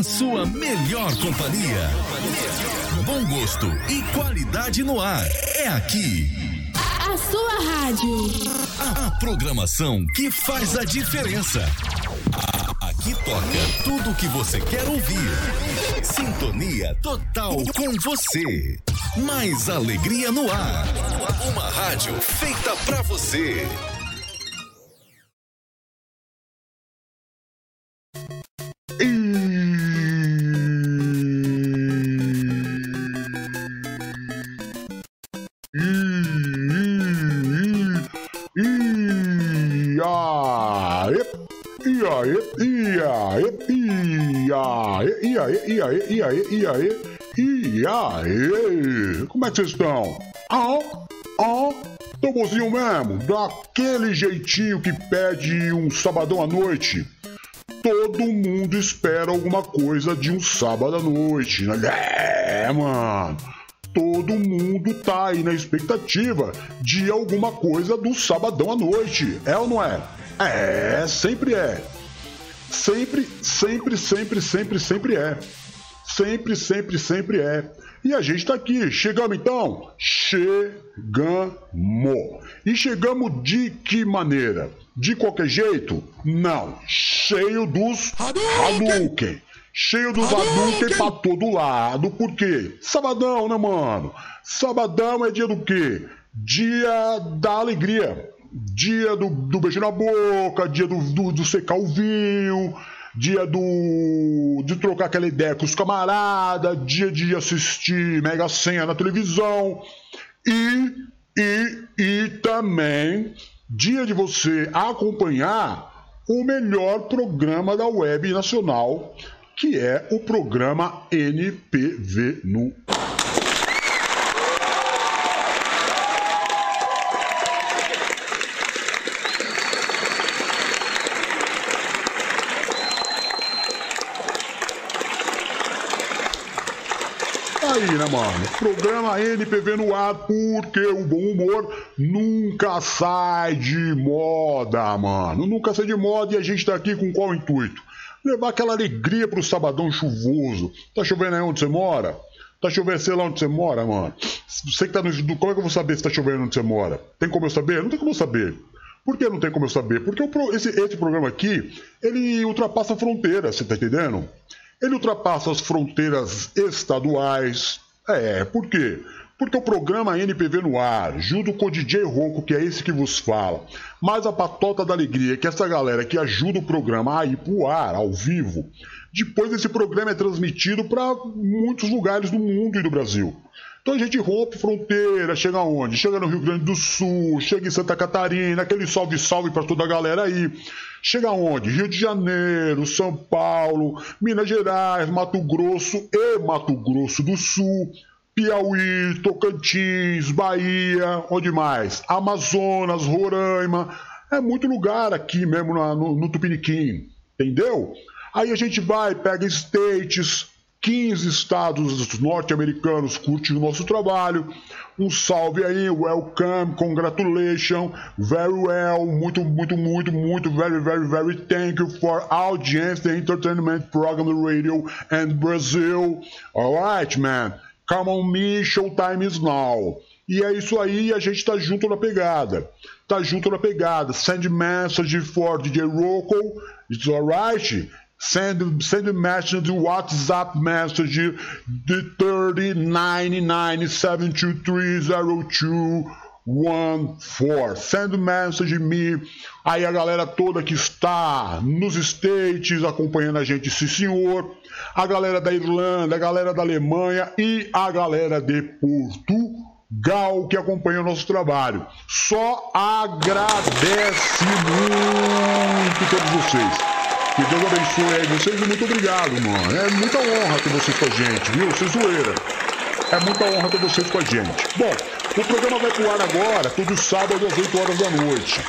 a sua melhor companhia. Bom gosto e qualidade no ar. É aqui. A sua rádio. A, a programação que faz a diferença. A, aqui toca tudo o que você quer ouvir. Sintonia total com você. Mais alegria no ar. Uma rádio feita pra você. E aí, e aí, e aí? Como é que vocês estão? Ah, ah, tão bonzinho mesmo? Daquele jeitinho que pede um sabadão à noite? Todo mundo espera alguma coisa de um sábado à noite, né? É, mano. Todo mundo tá aí na expectativa de alguma coisa do sabadão à noite. É ou não é? É, sempre é. Sempre, sempre, sempre, sempre, sempre é. Sempre, sempre, sempre é. E a gente tá aqui. Chegamos então? Chegamos. E chegamos de que maneira? De qualquer jeito? Não. Cheio dos Hadouken. Cheio dos Hadouken pra todo lado. Por quê? Sabadão, né, mano? Sabadão é dia do quê? Dia da alegria dia do, do beijo na boca, dia do, do, do secar o vinho, dia do de trocar aquela ideia com os camaradas, dia de assistir Mega Senha na televisão. E, e, e também dia de você acompanhar o melhor programa da web nacional, que é o programa NPV no aí, né, mano? Programa NPV no ar, porque o bom humor nunca sai de moda, mano. Nunca sai de moda e a gente tá aqui com qual intuito? Levar aquela alegria pro sabadão chuvoso. Tá chovendo aí onde você mora? Tá chovendo, sei lá onde você mora, mano. Você que tá no. Como é que eu vou saber se tá chovendo onde você mora? Tem como eu saber? Não tem como eu saber. Por que não tem como eu saber? Porque esse, esse programa aqui, ele ultrapassa fronteiras, você tá entendendo? Ele ultrapassa as fronteiras estaduais. É, por quê? Porque o programa NPV no ar, junto com o DJ Ronco, que é esse que vos fala, mais a Patota da Alegria, que é essa galera que ajuda o programa a ir pro ar, ao vivo, depois esse programa é transmitido para muitos lugares do mundo e do Brasil. Então a gente rompe fronteira, chega onde? Chega no Rio Grande do Sul, chega em Santa Catarina, aquele salve-salve para toda a galera aí. Chega onde? Rio de Janeiro, São Paulo, Minas Gerais, Mato Grosso e Mato Grosso do Sul, Piauí, Tocantins, Bahia, onde mais? Amazonas, Roraima. É muito lugar aqui mesmo no, no Tupiniquim, entendeu? Aí a gente vai, pega states, 15 estados norte-americanos curtem o nosso trabalho. Um salve aí, welcome, congratulations, very well, muito, muito, muito, muito, very, very, very thank you for audience, the entertainment program radio and Brazil. Alright, man, come on me, showtime is now. E é isso aí, a gente tá junto na pegada. Tá junto na pegada. Send message for DJ Rocco. It's alright? Send, send message to WhatsApp message de 3099723014. Send message me. Aí a galera toda que está nos States acompanhando a gente, sim senhor. A galera da Irlanda, a galera da Alemanha e a galera de Portugal que acompanha o nosso trabalho. Só agradece muito todos vocês. Que Deus abençoe aí vocês e muito obrigado, mano. É muita honra ter vocês com a gente, viu? Sem zoeira. É muita honra ter vocês com a gente. Bom, o programa vai pro ar agora, todo sábado às 8 horas da noite.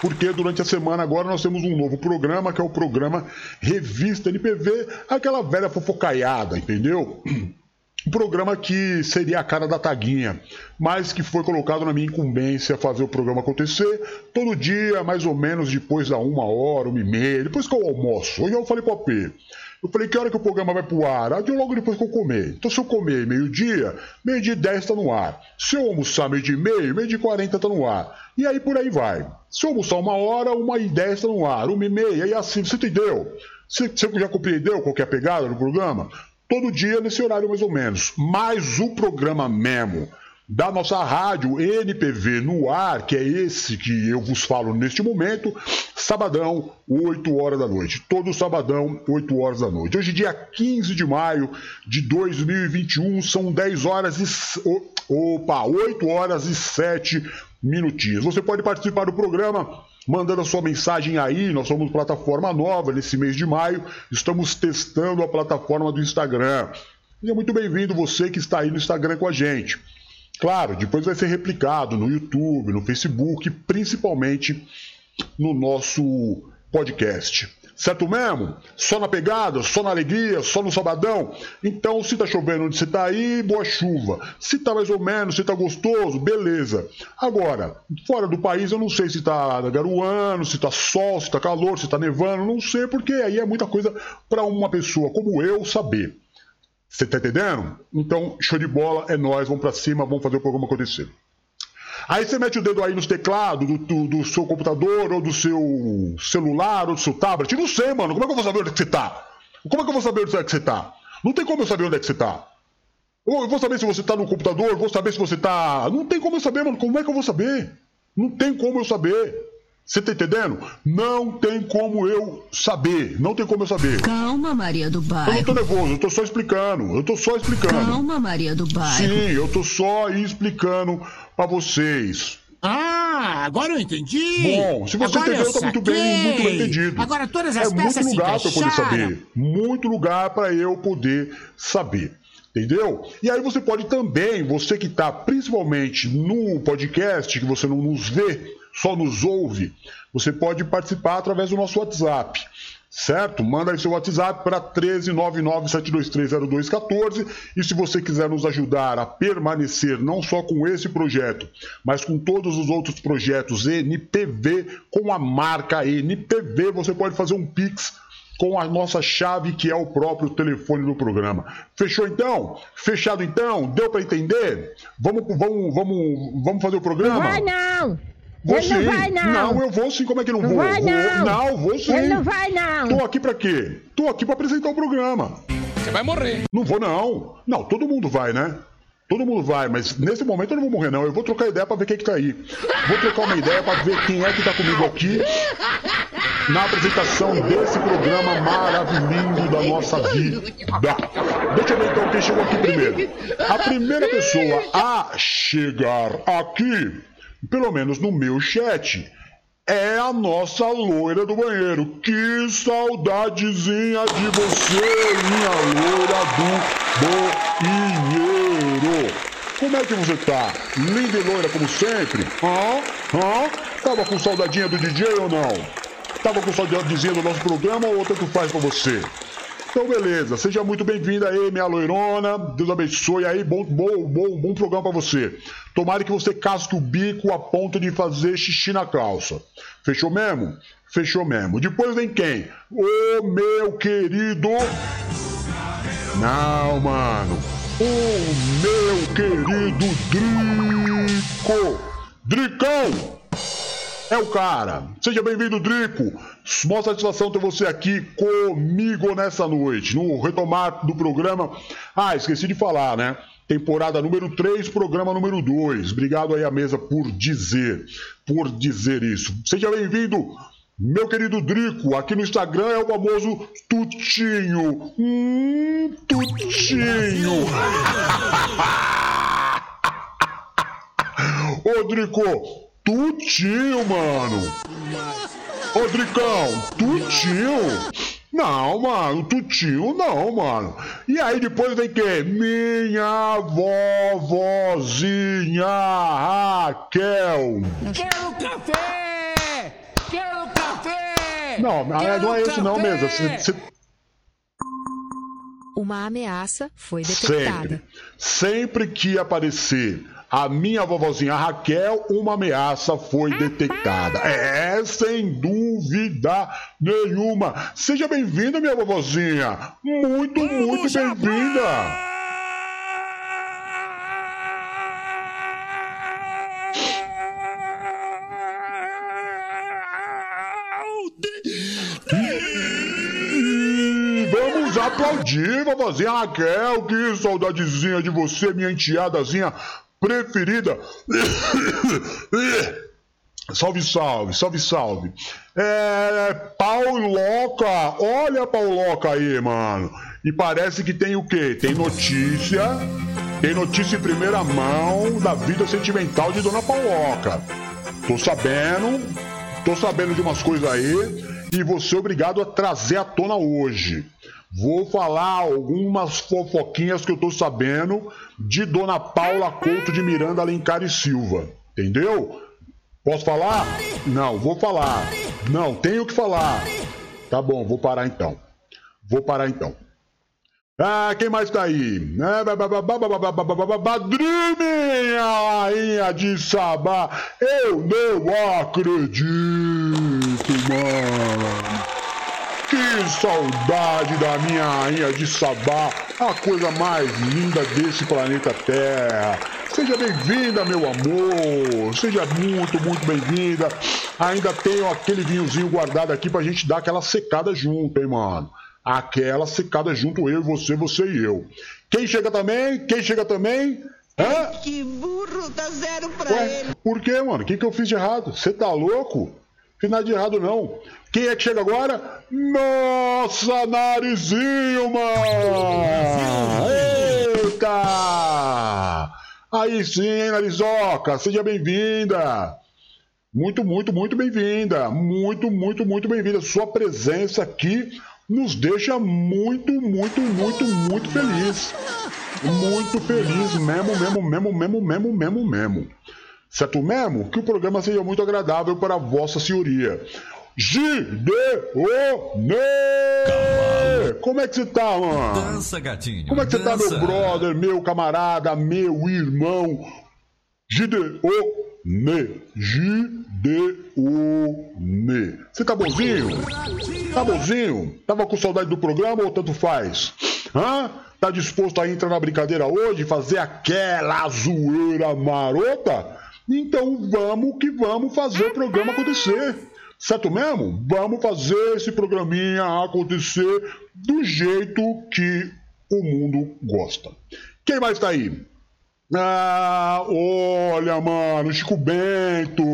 Porque durante a semana agora nós temos um novo programa, que é o programa Revista NPV, aquela velha fofocaiada, entendeu? um programa que seria a cara da taguinha, mas que foi colocado na minha incumbência fazer o programa acontecer todo dia, mais ou menos depois da uma hora, uma e meia, depois que eu almoço. Hoje eu falei pro AP, Eu falei, que hora que o programa vai pro ar? Ah, logo depois que eu comer. Então, se eu comer meio-dia, meio-dia e 10 tá no ar. Se eu almoçar meio-dia e meio, meio-dia e 40 tá no ar. E aí por aí vai. Se eu almoçar uma hora, uma e 10 tá no ar. Uma e meia, e assim, você entendeu? Você, você já compreendeu qual é a pegada do programa? Todo dia nesse horário mais ou menos. Mas o programa mesmo da nossa rádio NPV no ar, que é esse que eu vos falo neste momento, sabadão, 8 horas da noite. Todo sabadão, 8 horas da noite. Hoje, dia 15 de maio de 2021, são 10 horas e. Opa, 8 horas e 7 minutinhos. Você pode participar do programa mandando a sua mensagem aí. Nós somos plataforma nova nesse mês de maio. Estamos testando a plataforma do Instagram. Seja muito bem-vindo você que está aí no Instagram com a gente. Claro, depois vai ser replicado no YouTube, no Facebook, principalmente no nosso podcast. Certo mesmo? Só na pegada, só na alegria, só no sabadão? Então, se tá chovendo onde você tá aí, boa chuva. Se tá mais ou menos, se tá gostoso, beleza. Agora, fora do país, eu não sei se tá garoando, se tá sol, se tá calor, se tá nevando, não sei, porque aí é muita coisa para uma pessoa como eu saber. Você tá entendendo? Então, show de bola, é nós, vamos para cima, vamos fazer o programa acontecer. Aí você mete o dedo aí nos teclados do, do, do, seu computador, ou do seu celular, ou do seu tablet. Não sei, mano. Como é que eu vou saber onde é que você tá? Como é que eu vou saber onde é que você tá? Não tem como eu saber onde é que você tá. Eu vou saber se você tá no computador, vou saber se você tá. Não tem como eu saber, mano. Como é que eu vou saber? Não tem como eu saber. Você tá entendendo? Não tem como eu saber. Não tem como eu saber. Calma, Maria do Bairro. Eu não tô nervoso, eu tô só explicando. Eu tô só explicando. Calma, Maria do Bairro. Sim, eu tô só explicando para vocês. Ah, agora eu entendi. Bom, se você agora entendeu, tá muito bem, muito bem entendido. Agora todas as é peças muito lugar se para poder saber. Muito lugar para eu poder saber. Entendeu? E aí você pode também, você que está principalmente no podcast, que você não nos vê, só nos ouve, você pode participar através do nosso WhatsApp. Certo? Manda aí seu WhatsApp para 13997230214 e se você quiser nos ajudar a permanecer não só com esse projeto, mas com todos os outros projetos NPV com a marca NPV, você pode fazer um Pix com a nossa chave que é o próprio telefone do programa. Fechou então? Fechado então? Deu para entender? Vamos, vamos, vamos, vamos fazer o programa? Não não! Vou Ele não vai não! Não, eu vou sim. Como é que não, Não vou? vai vou. não! Não, vou sim. Ele não vai não! Tô aqui pra quê? Tô aqui pra apresentar o programa. Você vai morrer. Não vou não. Não, todo mundo vai, né? Todo mundo vai, mas nesse momento eu não vou morrer não. Eu vou trocar ideia pra ver quem é que tá aí. Vou trocar uma ideia pra ver quem é que tá comigo aqui na apresentação desse programa maravilhoso da nossa vida. Deixa eu ver então quem chegou aqui primeiro. A primeira pessoa a chegar aqui, pelo menos no meu chat, é a nossa loira do banheiro. Que saudadezinha de você, minha loira do banheiro. Como é que você tá? Linda e loira como sempre? Hã? Hã? Tava com saudadinha do DJ ou não? Tava com saudadinha do nosso programa ou tanto faz pra você? Então, beleza. Seja muito bem-vinda aí, minha loirona. Deus abençoe aí. Bom, bom, bom, bom programa pra você. Tomara que você casque o bico a ponto de fazer xixi na calça. Fechou mesmo? Fechou mesmo. Depois vem quem? O meu querido. Não, mano. O meu querido Drico. Dricão! É o cara. Seja bem-vindo, Drico. Mó satisfação ter você aqui comigo nessa noite, no retomar do programa. Ah, esqueci de falar, né? Temporada número 3, programa número 2. Obrigado aí à mesa por dizer, por dizer isso. Seja bem-vindo, meu querido Drico. Aqui no Instagram é o famoso Tutinho. Hum, Tutinho. Ô, Drico, Tutinho, mano. Ô, Dricão, Tutinho. Não, mano, Tutinho não, mano. E aí depois vem quem? Minha vovozinha Raquel. Quero café! Quero café! Não, não é- não é esse não mesmo. Você- você- Uma ameaça foi detectada. Sempre. Sempre que aparecer a minha vovozinha Raquel, uma ameaça foi detectada. É, sem dúvida nenhuma. Seja bem-vinda, minha vovozinha. Muito, muito bem-vinda. Vamos aplaudir, vovozinha Raquel. Que saudadezinha de você, minha enteadazinha preferida. Salve, salve, salve, salve. É. Pauloca, olha a Pauloca aí, mano. E parece que tem o quê? Tem notícia. Tem notícia em primeira mão da vida sentimental de Dona Pauloca. Tô sabendo, tô sabendo de umas coisas aí e vou ser obrigado a trazer à tona hoje. Vou falar algumas fofoquinhas que eu tô sabendo de Dona Paula Couto de Miranda Alencar e Silva. Entendeu? Posso falar? Não, vou falar. Não, tenho que falar. Tá bom, vou parar então. Vou parar então. Ah, quem mais tá aí? Badrinha, rainha de Sabá. Eu não acredito, mano. Saudade da minha rainha de Sabá, a coisa mais linda desse planeta Terra. Seja bem-vinda, meu amor. Seja muito, muito bem-vinda. Ainda tenho aquele vinhozinho guardado aqui pra gente dar aquela secada junto, hein, mano aquela secada junto eu você, você e eu. Quem chega também? Quem chega também? Hã? Que burro, dá zero pra Ué, ele. Por quê, mano? O que, que eu fiz de errado? Você tá louco? Fiz nada de errado, não. Quem é que chega agora? Nossa, narizinho, mano! Eita! Aí sim, Narizoca? Seja bem-vinda! Muito, muito, muito bem-vinda! Muito, muito, muito bem-vinda! Sua presença aqui nos deixa muito, muito, muito, muito feliz. Muito feliz mesmo, mesmo, mesmo, mesmo, mesmo, mesmo, mesmo. Certo mesmo? Que o programa seja muito agradável para Vossa Senhoria. Gideone! Como é que você tá, mano? Dança, gatinho. Como é que você tá, meu brother, meu camarada, meu irmão? Gideone! Gideone! Você tá bonzinho? Tá bonzinho? Tava com saudade do programa ou tanto faz? Hã? Tá disposto a entrar na brincadeira hoje e fazer aquela zoeira marota? Então vamos que vamos fazer o programa acontecer. Certo mesmo? Vamos fazer esse programinha acontecer do jeito que o mundo gosta. Quem mais tá aí? Ah, olha, mano, Chico Bento.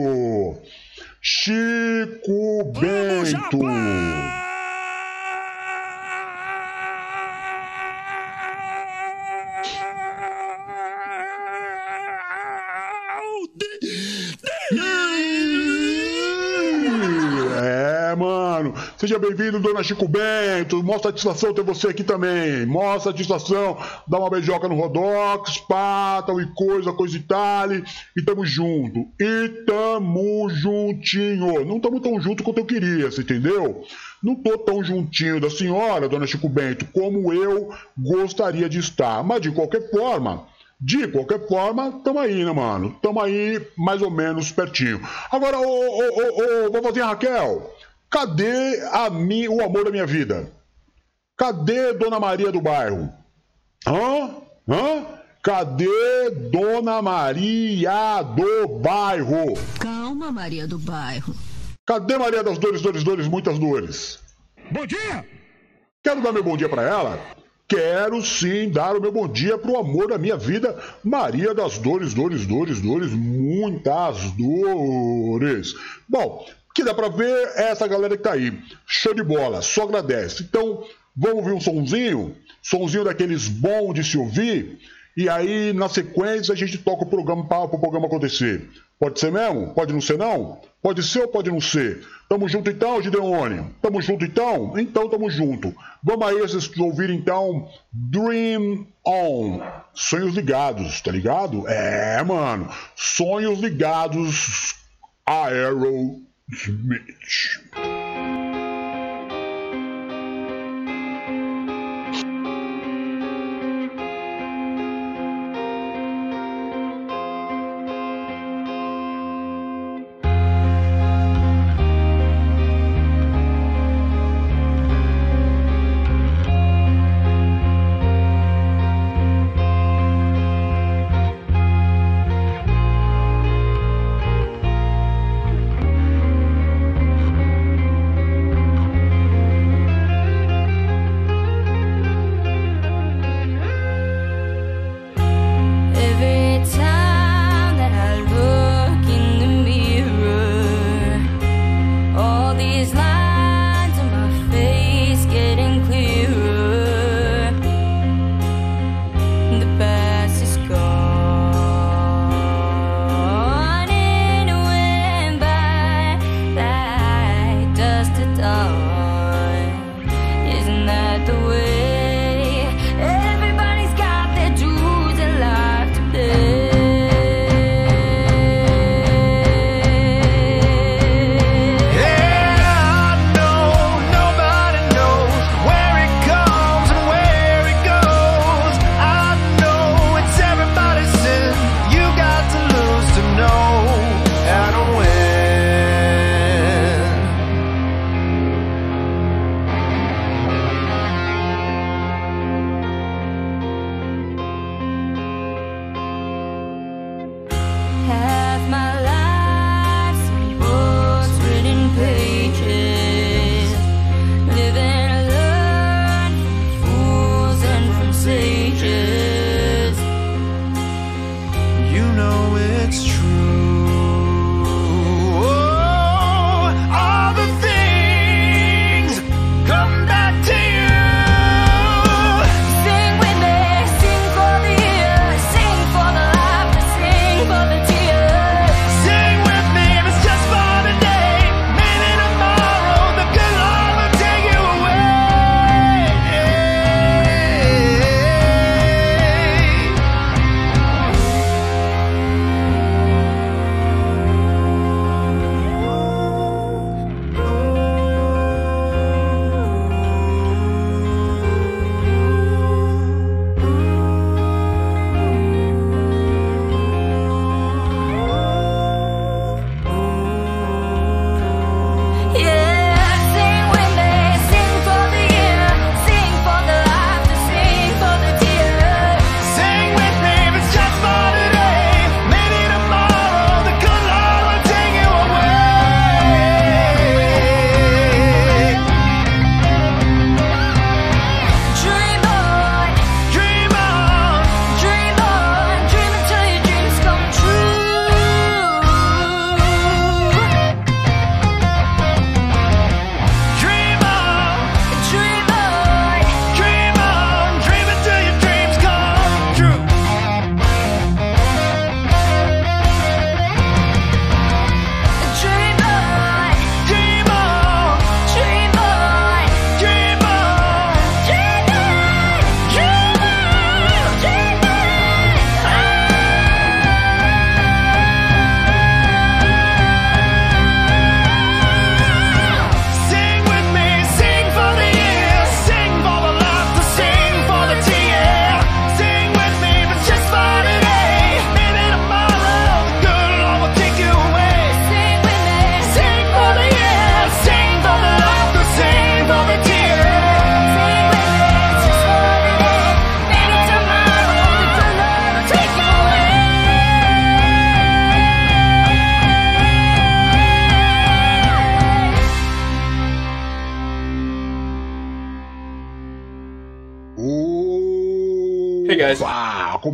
Chico Bento. Seja bem-vindo, dona Chico Bento. A satisfação ter você aqui também. A satisfação. Dá uma beijoca no Rodox, pá, tal e coisa, coisa e tal. E tamo junto. E tamo juntinho. Não tamo tão junto quanto eu queria, você entendeu? Não tô tão juntinho da senhora, dona Chico Bento, como eu gostaria de estar. Mas de qualquer forma. De qualquer forma, tamo aí, né, mano? Tamo aí mais ou menos pertinho. Agora, ô, ô, ô, ô, vovozinha Raquel, cadê a mi, o amor da minha vida? Cadê Dona Maria do bairro? Hã? Hã? Cadê Dona Maria do bairro? Calma, Maria do Bairro. Cadê Maria das Dores, Dores, Dores, muitas dores? Bom dia! Quero dar meu bom dia pra ela? Quero sim dar o meu bom dia pro amor da minha vida, Maria das Dores, Dores, Dores, Dores, muitas dores. Bom, que dá pra ver é essa galera que tá aí. Show de bola, só agradece. Então, vamos ouvir um sonzinho? Sonzinho daqueles bom de se ouvir? E aí, na sequência, a gente toca o programa para o programa acontecer. Pode ser mesmo? Pode não ser não? Pode ser ou pode não ser? Tamo junto então, Gideone? Tamo junto então? Então tamo junto. Vamos aí vocês ouvirem então Dream On. Sonhos ligados, tá ligado? É, mano. Sonhos ligados Mensch.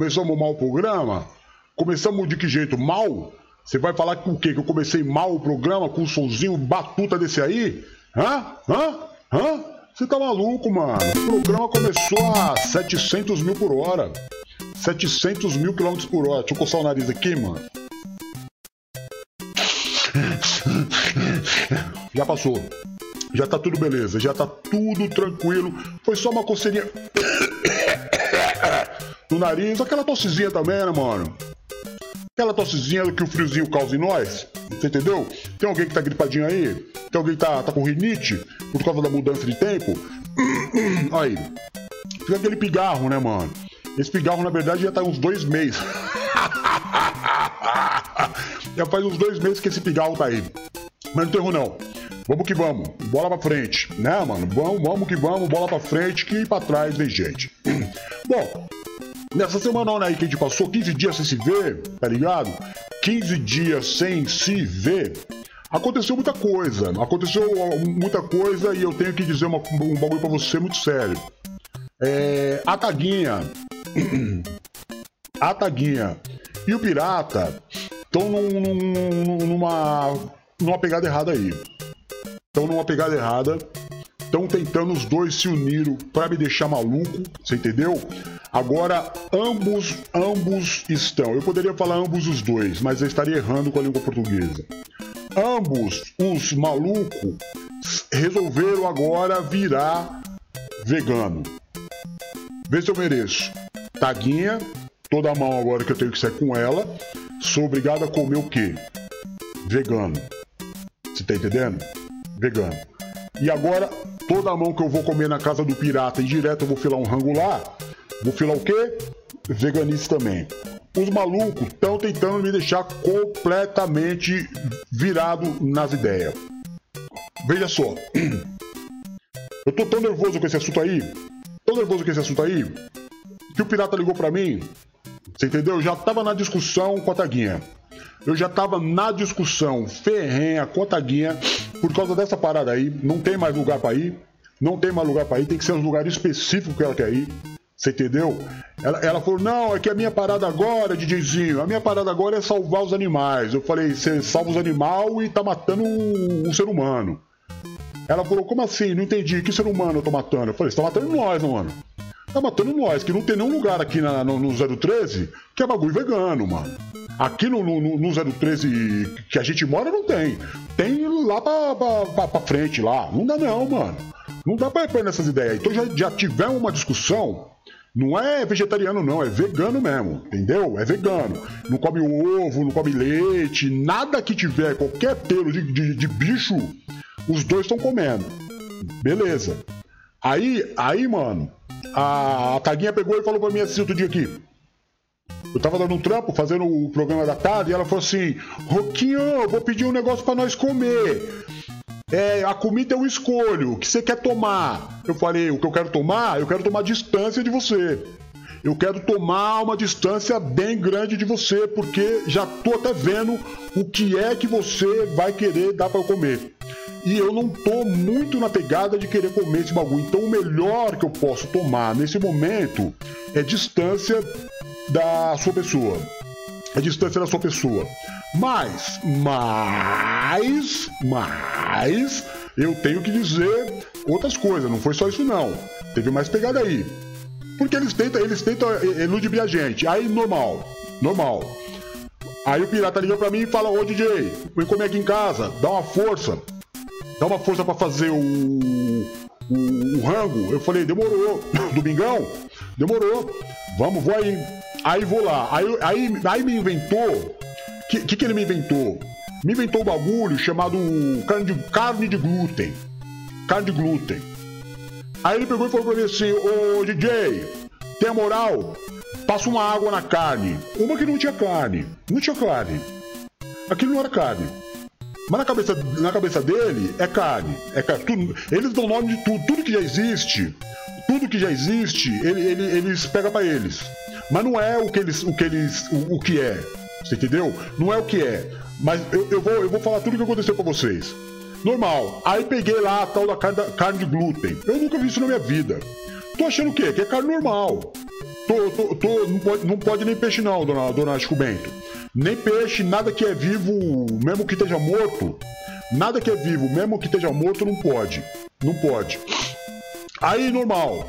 Começamos mal o programa? Começamos de que jeito? Mal? Você vai falar com o quê? Que eu comecei mal o programa com um solzinho batuta desse aí? Hã? Hã? Hã? Você tá maluco, mano? O programa começou a 700 mil por hora. 700 mil quilômetros por hora. Deixa eu coçar o nariz aqui, mano. Já passou. Já tá tudo beleza. Já tá tudo tranquilo. Foi só uma coceirinha no nariz, aquela tossezinha também, né, mano? Aquela tossezinha que o friozinho causa em nós. Você entendeu? Tem alguém que tá gripadinho aí? Tem alguém que tá, tá com rinite por causa da mudança de tempo? aí. Fica aquele pigarro, né, mano? Esse pigarro, na verdade, já tá uns dois meses. já faz uns dois meses que esse pigarro tá aí. Mas não tem erro, não. Vamos que vamos, bola pra frente, né, mano? Vamos, vamos que vamos, bola pra frente, que pra trás vem gente. Bom, Nessa semana aí que a gente passou 15 dias sem se ver, tá ligado? 15 dias sem se ver. Aconteceu muita coisa, aconteceu muita coisa e eu tenho que dizer uma, um bagulho pra você muito sério. É, a Taguinha, a Taguinha e o Pirata estão num, num, numa, numa pegada errada aí. estão numa pegada errada. Estão tentando os dois se unir para me deixar maluco, você entendeu? Agora, ambos, ambos estão. Eu poderia falar ambos os dois, mas eu estaria errando com a língua portuguesa. Ambos, os malucos, resolveram agora virar vegano. Vê se eu mereço. Taguinha, toda a mão agora que eu tenho que sair com ela. Sou obrigado a comer o quê? Vegano. Você tá entendendo? Vegano. E agora, toda a mão que eu vou comer na casa do pirata e direto eu vou filar um rango lá, vou filar o quê? Veganista também. Os malucos estão tentando me deixar completamente virado nas ideias. Veja só. Eu tô tão nervoso com esse assunto aí, tão nervoso com esse assunto aí, que o pirata ligou para mim. Você entendeu? Eu já tava na discussão com a Taguinha. Eu já tava na discussão ferrenha com a Taguinha por causa dessa parada aí. Não tem mais lugar para ir. Não tem mais lugar para ir. Tem que ser um lugar específico que ela quer ir. Você entendeu? Ela, ela falou: Não, é que a minha parada agora, DJzinho, a minha parada agora é salvar os animais. Eu falei: Você salva os animais e tá matando o, o ser humano. Ela falou, como assim? Não entendi. Que ser humano eu tô matando? Eu falei, você tá matando nós, mano. Tá matando nós, que não tem nenhum lugar aqui na, no, no 013 que é bagulho vegano, mano. Aqui no, no, no 013 que a gente mora não tem. Tem lá pra, pra, pra, frente lá. Não dá não, mano. Não dá pra ir nessas ideias. Então já, já uma discussão. Não é vegetariano, não, é vegano mesmo, entendeu? É vegano. Não come ovo, não come leite, nada que tiver qualquer pelo de, de, de bicho os dois estão comendo. Beleza. Aí, aí, mano, a, a Taguinha pegou e falou pra mim assim outro dia aqui. Eu tava dando um trampo, fazendo o programa da tarde, e ela falou assim: Roquinho, vou pedir um negócio para nós comer. É, a comida eu escolho, o que você quer tomar? Eu falei: o que eu quero tomar? Eu quero tomar distância de você. Eu quero tomar uma distância bem grande de você, porque já tô até vendo o que é que você vai querer dar para comer. E eu não tô muito na pegada de querer comer esse bagulho. Então o melhor que eu posso tomar nesse momento é distância da sua pessoa. É distância da sua pessoa. Mas, mas, mas, eu tenho que dizer outras coisas. Não foi só isso não. Teve mais pegada aí. Porque eles tentam, eles tentam eludir a gente. Aí normal, normal. Aí o pirata liga pra mim e fala, ô DJ, vem comer aqui em casa, dá uma força. Dá uma força para fazer o, o, o, rango. Eu falei, demorou. Domingão? Demorou. Vamos, vou aí. Aí vou lá. Aí, aí, aí me inventou. O que, que, que ele me inventou? Me inventou um bagulho chamado carne de, carne de glúten. Carne de glúten. Aí ele pegou e falou pra mim assim: Ô DJ, tem moral? Passa uma água na carne. Uma que não tinha carne. Não tinha carne. Aquilo não era carne. Mas na cabeça, na cabeça dele é carne. É carne. Tudo, eles dão nome de tudo. Tudo que já existe, tudo que já existe, ele, ele, eles pegam para eles. Mas não é o que eles, o que eles, o, o, que é. Você entendeu? Não é o que é. Mas eu, eu, vou, eu vou falar tudo o que aconteceu para vocês. Normal. Aí peguei lá a tal da carne, carne de glúten. Eu nunca vi isso na minha vida. Tô achando o quê? Que é carne normal. Tô, tô, tô, não, pode, não pode nem peixe não, dona, dona Chico Bento. Nem peixe, nada que é vivo, mesmo que esteja morto, nada que é vivo, mesmo que esteja morto, não pode. Não pode. Aí, normal.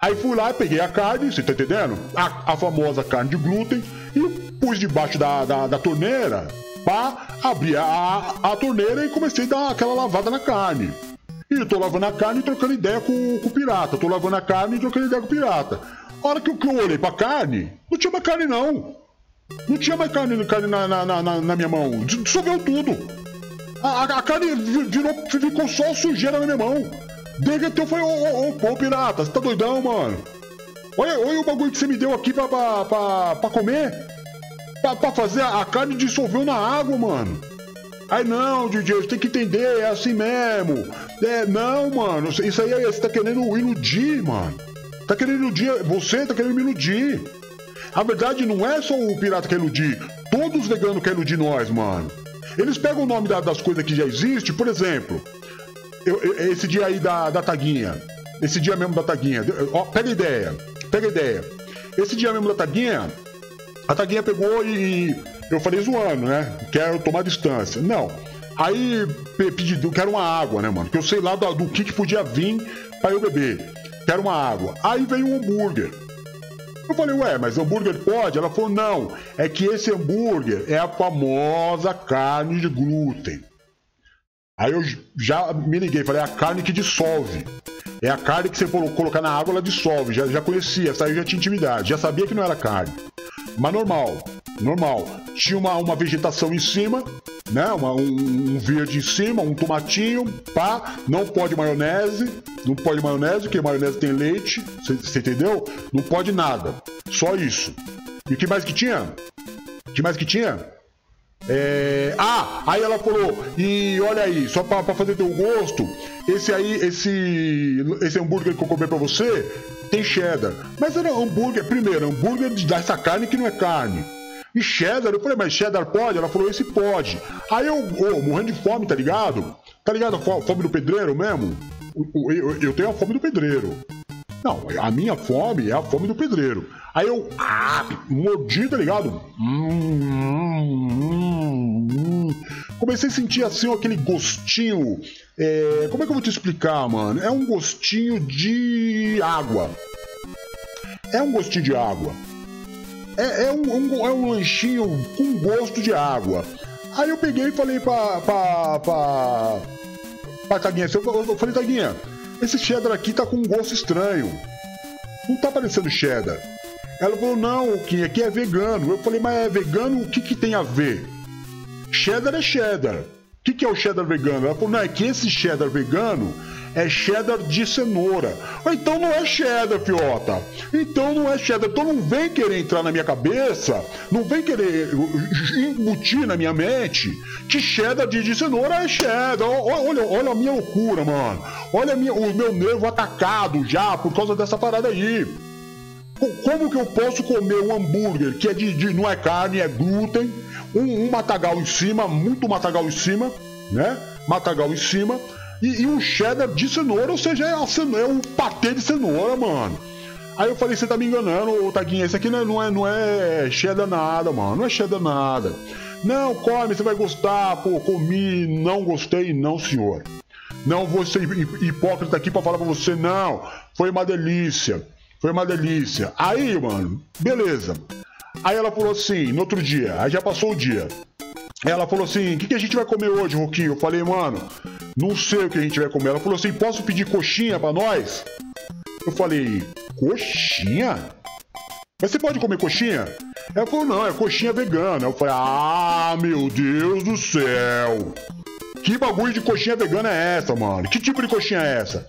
Aí fui lá e peguei a carne, você tá entendendo? A, a famosa carne de glúten e pus debaixo da, da, da torneira pra abrir a, a, torneira e comecei a dar aquela lavada na carne. E eu tô lavando a carne e trocando ideia com, com o pirata. Tô lavando a carne e trocando ideia com o pirata. A hora que eu, que eu olhei pra carne, não tinha mais carne não. Não tinha mais carne, carne na, na, na, na minha mão. Dissolveu tudo. A, a, a, carne virou, ficou só sujeira na minha mão. Derreteu foi, ô, ô, ô, pô, pirata, você tá doidão, mano? Olha, olha o bagulho que você me deu aqui pra, pra, pra, pra comer. Pra, pra fazer a, carne dissolveu na água, mano. Aí não, DJ, você tem que entender, é assim mesmo. É, não, mano, isso aí você tá querendo iludir, mano. Tá querendo iludir, você tá querendo me iludir. A verdade não é só o pirata que quer iludir. Todos os veganos querem iludir nós, mano. Eles pegam o nome da, das coisas que já existem, por exemplo, eu, eu, esse dia aí da, da taguinha. Esse dia mesmo da taguinha. Ó, pega ideia. Pega ideia. Esse dia mesmo da taguinha, a taguinha pegou e. Eu falei zoando, né? Quero tomar distância. Não. Aí pedi, quero uma água, né, mano? Que eu sei lá do, do que, que podia vir pra eu beber. Quero uma água. Aí veio um hambúrguer. Eu falei, ué, mas hambúrguer pode? Ela falou, não, é que esse hambúrguer é a famosa carne de glúten. Aí eu já me liguei, falei, é a carne que dissolve. É a carne que você colocar na água, ela dissolve. Já, já conhecia, essa aí já tinha intimidade. Já sabia que não era carne. Mas normal, normal. Tinha uma, uma vegetação em cima, né? Uma, um, um, verde em cima, um tomatinho, pá. Não pode maionese, não pode maionese, porque maionese tem leite, você entendeu? Não pode nada. Só isso. E o que mais que tinha? O que mais que tinha? É... Ah, aí ela falou, e olha aí, só pra, pra fazer teu gosto, esse aí, esse, esse hambúrguer que eu comprei pra você, tem cheddar. Mas era hambúrguer, primeiro, hambúrguer dessa carne que não é carne. E cheddar, eu falei, mas cheddar pode? Ela falou, esse pode. Aí eu, oh, morrendo de fome, tá ligado? Tá ligado a fome do pedreiro mesmo? Eu, eu, eu tenho a fome do pedreiro. Não, a minha fome é a fome do pedreiro. Aí eu, ah, mordi, tá ligado? Hum, hum, hum. Comecei a sentir assim aquele gostinho. É, como é que eu vou te explicar, mano? É um gostinho de água. É um gostinho de água. É, é, um, um, é um lanchinho com gosto de água. Aí eu peguei e falei pra. pra. pra. pra Taguinha. Eu, eu falei, Taguinha, esse cheddar aqui tá com um gosto estranho. Não tá parecendo cheddar. Ela falou, não, que aqui é vegano. Eu falei, mas é vegano, o que, que tem a ver? Cheddar é cheddar. O que, que é o cheddar vegano? Ela falou, não, é que esse cheddar vegano é cheddar de cenoura. Então não é cheddar, fiota. Então não é cheddar. Então não vem querer entrar na minha cabeça, não vem querer embutir na minha mente que cheddar de, de cenoura é cheddar. Olha, olha a minha loucura, mano. Olha minha, o meu nervo atacado já por causa dessa parada aí. Como que eu posso comer um hambúrguer que é de, de não é carne, é glúten, um, um, matagal em cima, muito matagal em cima, né? Matagal em cima, e, e um cheddar de cenoura, ou seja, é, a cenoura, é um patê de cenoura, mano. Aí eu falei, você tá me enganando, Taguinha, esse aqui não é, não é, não é cheddar nada, mano, não é cheddar nada. Não, come, você vai gostar, pô, comi, não gostei, não, senhor. Não vou ser hipócrita aqui para falar pra você, não. Foi uma delícia. Foi uma delícia. Aí, mano, beleza. Aí ela falou assim, no outro dia, aí já passou o dia. Ela falou assim: o que, que, a gente vai comer hoje, Roquinho? Eu falei, mano, não sei o que a gente vai comer. Ela falou assim: posso pedir coxinha pra nós? Eu falei, coxinha? Mas você pode comer coxinha? Ela falou, não, é coxinha vegana. Eu falei, ah, meu Deus do céu! Que bagulho de coxinha vegana é essa, mano? Que tipo de coxinha é essa?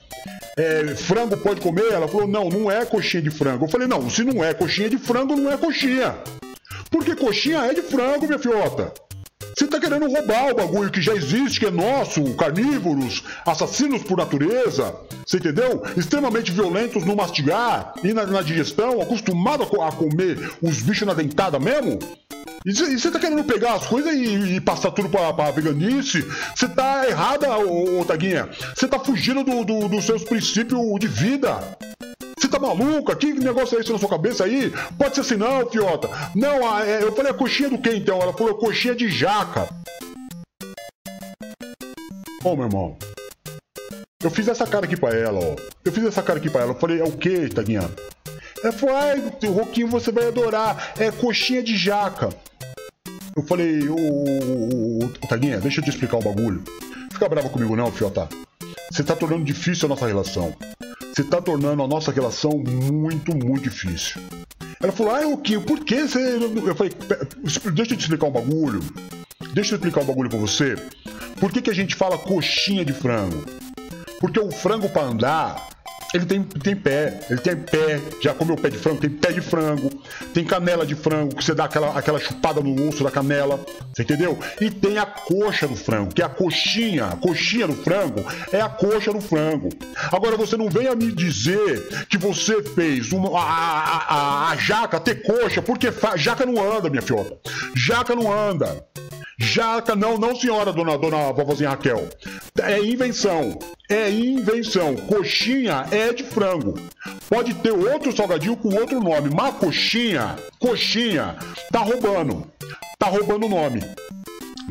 é, frango pode comer? Ela falou, não, não é coxinha de frango. Eu falei, não, se não é coxinha de frango, não é coxinha. Porque coxinha é de frango, minha fiota. Você tá querendo roubar o bagulho que já existe, que é nosso, carnívoros, assassinos por natureza, você entendeu? Extremamente violentos no mastigar e na, na digestão, acostumado a, a, comer os bichos na dentada mesmo? E você tá querendo pegar as coisas e, e passar tudo pra, pra veganice? Você tá errada, ô, ô Taguinha. Você tá fugindo dos do, do seus princípios de vida. Tá maluca? Que negócio é esse na sua cabeça aí? Pode ser assim, não, fiota. Não, é, eu falei a coxinha do que então? Ela falou coxinha de jaca. Ô, oh, meu irmão. Eu fiz essa cara aqui pra ela, ó. Eu fiz essa cara aqui pra ela. Eu falei, é o que, Taguinha? Ela falou, ai, Roquinho, você vai adorar. É coxinha de jaca. Eu falei, ô, ô, Taguinha, deixa eu te explicar o bagulho. Fica brava comigo não, fiota. Você tá tornando difícil a nossa relação. Você tá tornando a nossa relação muito, muito difícil. Ela falou, ah, o que? Por que você. Eu falei, deixa eu te explicar um bagulho. Deixa eu explicar um bagulho pra você. Por que, que a gente fala coxinha de frango? Porque o frango para andar, ele tem, tem pé, ele tem pé, já comeu pé de frango, tem pé de frango, tem canela de frango, que você dá aquela, aquela chupada no osso da canela, você entendeu? E tem a coxa do frango, que é a coxinha, a coxinha do frango é a coxa do frango. Agora você não venha me dizer que você fez uma, a, a, a, a jaca ter coxa, porque jaca não anda, minha fiota. Jaca não anda. Jaca, não, não senhora, dona, dona vovozinha Raquel. É invenção. É invenção. Coxinha é de frango. Pode ter outro salgadinho com outro nome, mas coxinha, coxinha, tá roubando. Tá roubando o nome.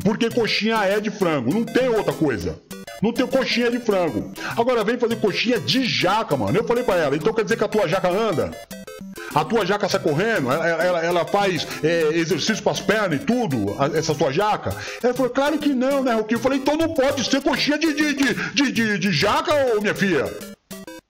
Porque coxinha é de frango, não tem outra coisa. Não tem coxinha de frango. Agora vem fazer coxinha de jaca, mano. Eu falei pra ela, então quer dizer que a tua jaca anda? A tua jaca sai correndo, ela, ela, ela faz é, exercício para as pernas e tudo, essa tua jaca? Ela falou, claro que não, né, Roquinho? Eu falei, então não pode ser coxinha de, de, de, de, de, jaca, ô minha filha.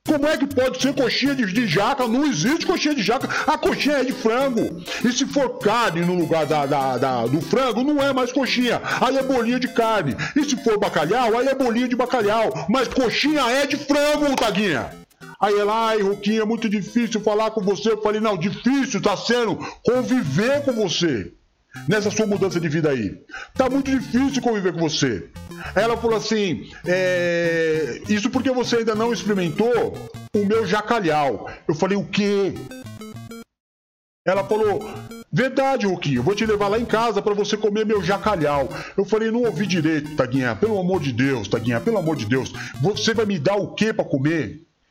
Como é que pode ser coxinha de, de, jaca? Não existe coxinha de jaca. A coxinha é de frango. E se for carne no lugar da, da, da, do frango, não é mais coxinha. Aí é bolinha de carne. E se for bacalhau, aí é bolinha de bacalhau. Mas coxinha é de frango, Taguinha. Aí ela, ai, Ruquinha, é muito difícil falar com você. Eu falei, não, difícil tá sendo conviver com você. Nessa sua mudança de vida aí. Tá muito difícil conviver com você. Ela falou assim: é... Isso porque você ainda não experimentou o meu jacalhau. Eu falei, o quê? Ela falou: Verdade, Ruquinho, vou te levar lá em casa para você comer meu jacalhau. Eu falei: Não ouvi direito, Taguinha. Pelo amor de Deus, Taguinha, pelo amor de Deus. Você vai me dar o que para comer?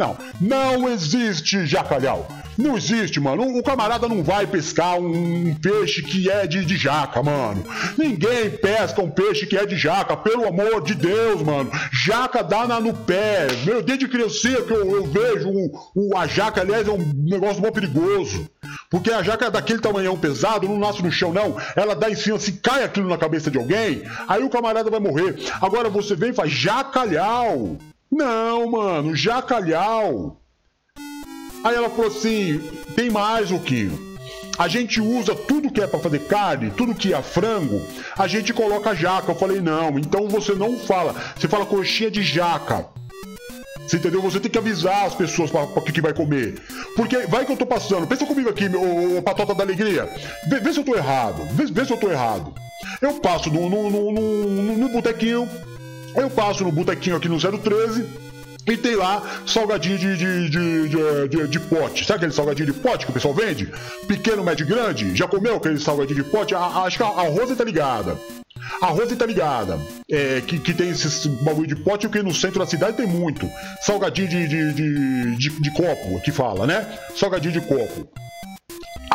Não. Não, existe jacalhau. Não existe, mano. O camarada não vai pescar um peixe que é de, de jaca, mano. Ninguém pesca um peixe que é de jaca, pelo amor de Deus, mano. Jaca dá na, no pé. Meu, desde criança que eu, eu vejo o, o, a jaca, aliás, é um negócio muito perigoso. Porque a jaca é daquele tamanhão pesado, não nasce no chão, não. Ela dá em cima, se cai aquilo na cabeça de alguém, aí o camarada vai morrer. Agora você vem e faz jacalhau. Não, mano, jacalhau. Aí ela falou assim: tem mais, Luquinho. A gente usa tudo que é para fazer carne, tudo que é frango, a gente coloca jaca. Eu falei: não, então você não fala. Você fala coxinha de jaca. Você entendeu? Você tem que avisar as pessoas para o que, que vai comer. Porque vai que eu tô passando. Pensa comigo aqui, o, Patota da Alegria. Vê, vê, se eu tô errado. Vê, vê se eu tô errado. Eu passo no, no, no, no, no botequinho, eu passo no botequinho aqui no 013 e tem lá salgadinho de, de, de, de, de pote. Sabe aquele salgadinho de pote que o pessoal vende? Pequeno, médio grande? Já comeu aquele salgadinho de pote? A, acho que a, a Rosa tá ligada. A Rosa tá ligada. É, que, que tem esse bagulho de pote, que no centro da cidade tem muito. Salgadinho de, de, de, de, de copo, que fala, né? Salgadinho de copo.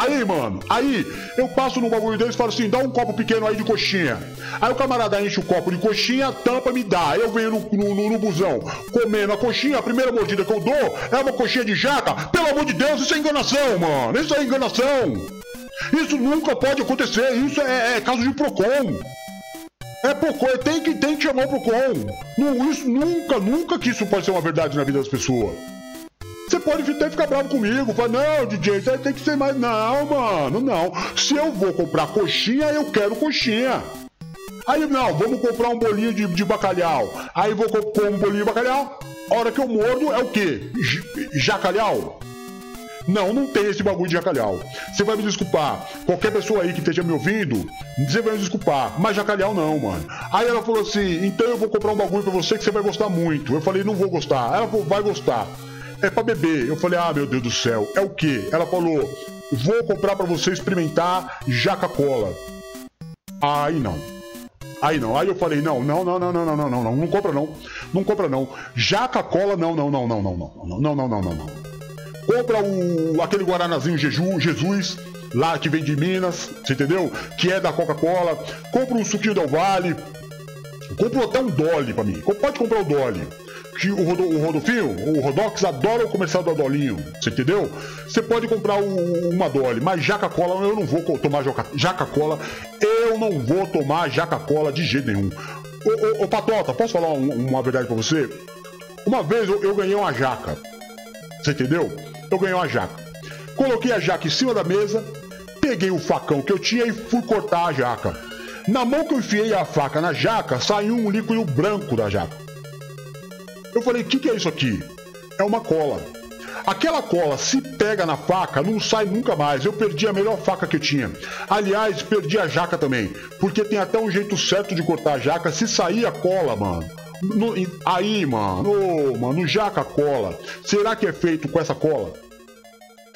Aí, mano, aí eu passo no bagulho deles e falo assim: dá um copo pequeno aí de coxinha. Aí o camarada enche o copo de coxinha, tampa me dá. Eu venho no, no, no, no busão comendo a coxinha, a primeira mordida que eu dou é uma coxinha de jaca. Pelo amor de Deus, isso é enganação, mano. Isso é enganação. Isso nunca pode acontecer. Isso é, é caso de Procon. É Procon, tem que, tem que chamar o Procon. Não, isso nunca, nunca que isso pode ser uma verdade na vida das pessoas. Você pode até ficar bravo comigo, falar, não, DJ, você tem que ser mais. Não, mano, não. Se eu vou comprar coxinha, eu quero coxinha. Aí, não, vamos comprar um bolinho de, de bacalhau. Aí vou comprar um bolinho de bacalhau. A hora que eu mordo é o quê? J jacalhau? Não, não tem esse bagulho de jacalhau. Você vai me desculpar. Qualquer pessoa aí que esteja me ouvindo, você vai me desculpar. Mas jacalhau não, mano. Aí ela falou assim: então eu vou comprar um bagulho pra você que você vai gostar muito. Eu falei: não vou gostar. Ela falou: vai gostar é para beber. Eu falei, ah, meu Deus do céu, é o quê? Ela falou, vou comprar para você experimentar Jaca Cola. Aí não. Aí não. Aí eu falei, não, não, não, não, não, não, não, não, não, não compra não. Não compra não. Jaca Cola, não, não, não, não, não, não, não, não, não, não, não. Compra o aquele Guaranazinho Jeju, Jesus, lá que vem de Minas, você entendeu? Que é da Coca-Cola. Compra um suquinho Del Vale. Compra até um Dolly pra mim. Pode comprar o Dolly que o, Rodo, o Rodolfinho, o Rodox adora o comercial do Adolinho, você entendeu? Você pode comprar o, uma Dolly, mas Jaca Cola eu não vou tomar Jaca Cola, eu não vou tomar Jaca Cola de jeito nenhum. Ô, ô, ô Patota, posso falar um, uma verdade pra você? Uma vez eu, eu ganhei uma jaca, você entendeu? Eu ganhei uma jaca. Coloquei a jaca em cima da mesa, peguei o facão que eu tinha e fui cortar a jaca. Na mão que eu enfiei a faca na jaca, saiu um líquido branco da jaca. Eu falei, o que, que é isso aqui? É uma cola. Aquela cola, se pega na faca, não sai nunca mais. Eu perdi a melhor faca que eu tinha. Aliás, perdi a jaca também. Porque tem até um jeito certo de cortar a jaca. Se sair a cola, mano. No, aí, mano. Ô, oh, mano, jaca cola. Será que é feito com essa cola?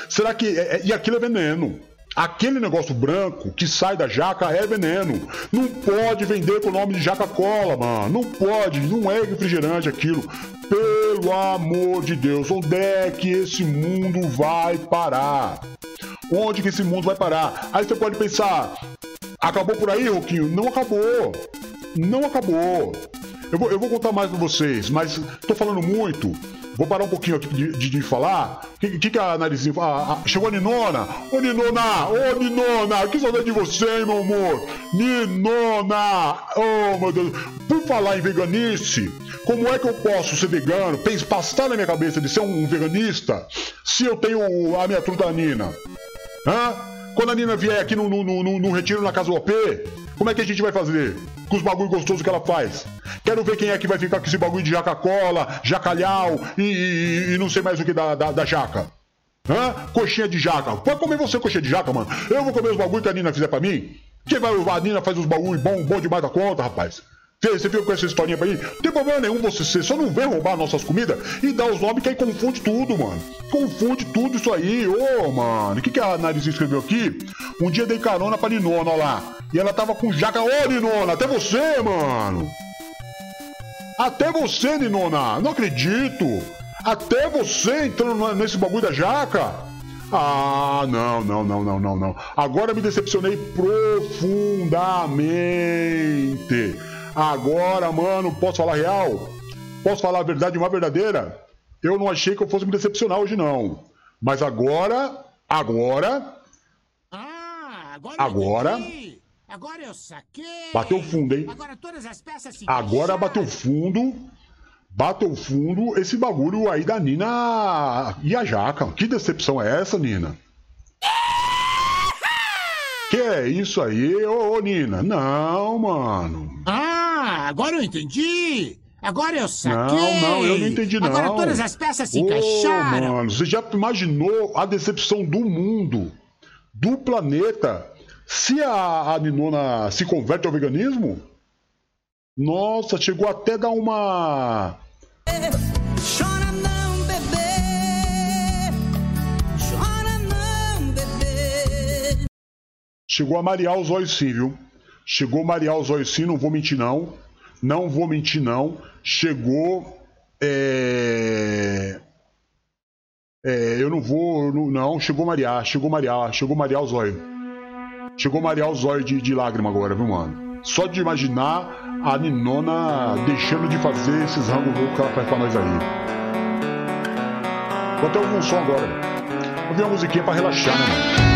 Será que. É, é, e aquilo é veneno. Aquele negócio branco que sai da jaca é veneno. Não pode vender com o nome de jaca cola, mano. Não pode, não é refrigerante aquilo. Pelo amor de Deus, onde é que esse mundo vai parar? Onde que esse mundo vai parar? Aí você pode pensar, acabou por aí, Roquinho? Não acabou. Não acabou. Eu vou, eu vou contar mais pra vocês, mas tô falando muito. Vou parar um pouquinho aqui de, de, de falar. O que, que, a narizinho ah, Chegou a Ninona? Ô Ninona! Ô Ninona! Que saudade de você, meu amor! Ninona! Oh, meu Deus! Por falar em veganice, como é que eu posso ser vegano, passar na minha cabeça de ser um veganista, se eu tenho a minha truta Nina? Hã? Quando a Nina vier aqui no, no, no, no retiro na casa OP, como é que a gente vai fazer? Com os bagulho gostosos que ela faz. Quero ver quem é que vai ficar com esse bagulho de jaca-cola, jacalhau e, e, e, não sei mais o que da, da, da jaca. Hã? Coxinha de jaca. Pode comer você coxinha de jaca, mano. Eu vou comer os bagulho que a Nina fizer pra mim. Quem vai, a Nina faz os bagulho bom, bom demais da conta, rapaz. Você viu com essa historinha pra aí? Não tem problema nenhum você ser, só não vem roubar nossas comidas e dar os nomes que aí confunde tudo, mano. Confunde tudo isso aí, ô, oh, mano. O que, que a Nariz escreveu aqui? Um dia dei carona pra Ninona, ó lá. E ela tava com jaca. Ô, oh, Ninona, até você, mano. Até você, Ninona. Não acredito. Até você entrando nesse bagulho da jaca. Ah, não, não, não, não, não, não. Agora me decepcionei profundamente. Agora, mano, posso falar real? Posso falar a verdade, uma verdadeira? Eu não achei que eu fosse me decepcionar hoje, não. Mas agora, agora. Ah, agora. Agora. Agora eu saquei. Bateu fundo, hein? Agora todas as peças se Agora bateu fundo. Bateu fundo esse bagulho aí da Nina e a Jaca. Que decepção é essa, Nina? Que é isso aí, ô, ô Nina? Não, mano. Ah, agora eu entendi. Agora eu saquei. Não, não, eu não entendi não. Agora todas as peças se Ô, encaixaram. mano, você já imaginou a decepção do mundo, do planeta, se a, a Ninona se converte ao veganismo? Nossa, chegou até a dar uma... Chora não, bebê. Chora não, bebê. Chegou a marear os olhos sim, viu? Chegou a marear os olhos sim, não vou mentir não. Não vou mentir não. Chegou... É... É, eu não vou... Não, não, chegou marear, chegou marear, chegou marear os olhos. Chegou marear os olhos de, de lágrima agora, viu, mano? Só de imaginar a Ninona deixando de fazer esses rangos loucos que ela faz pra nós aí. Vou até ouvir um som agora. Vou ouvir uma musiquinha pra relaxar, né, mano?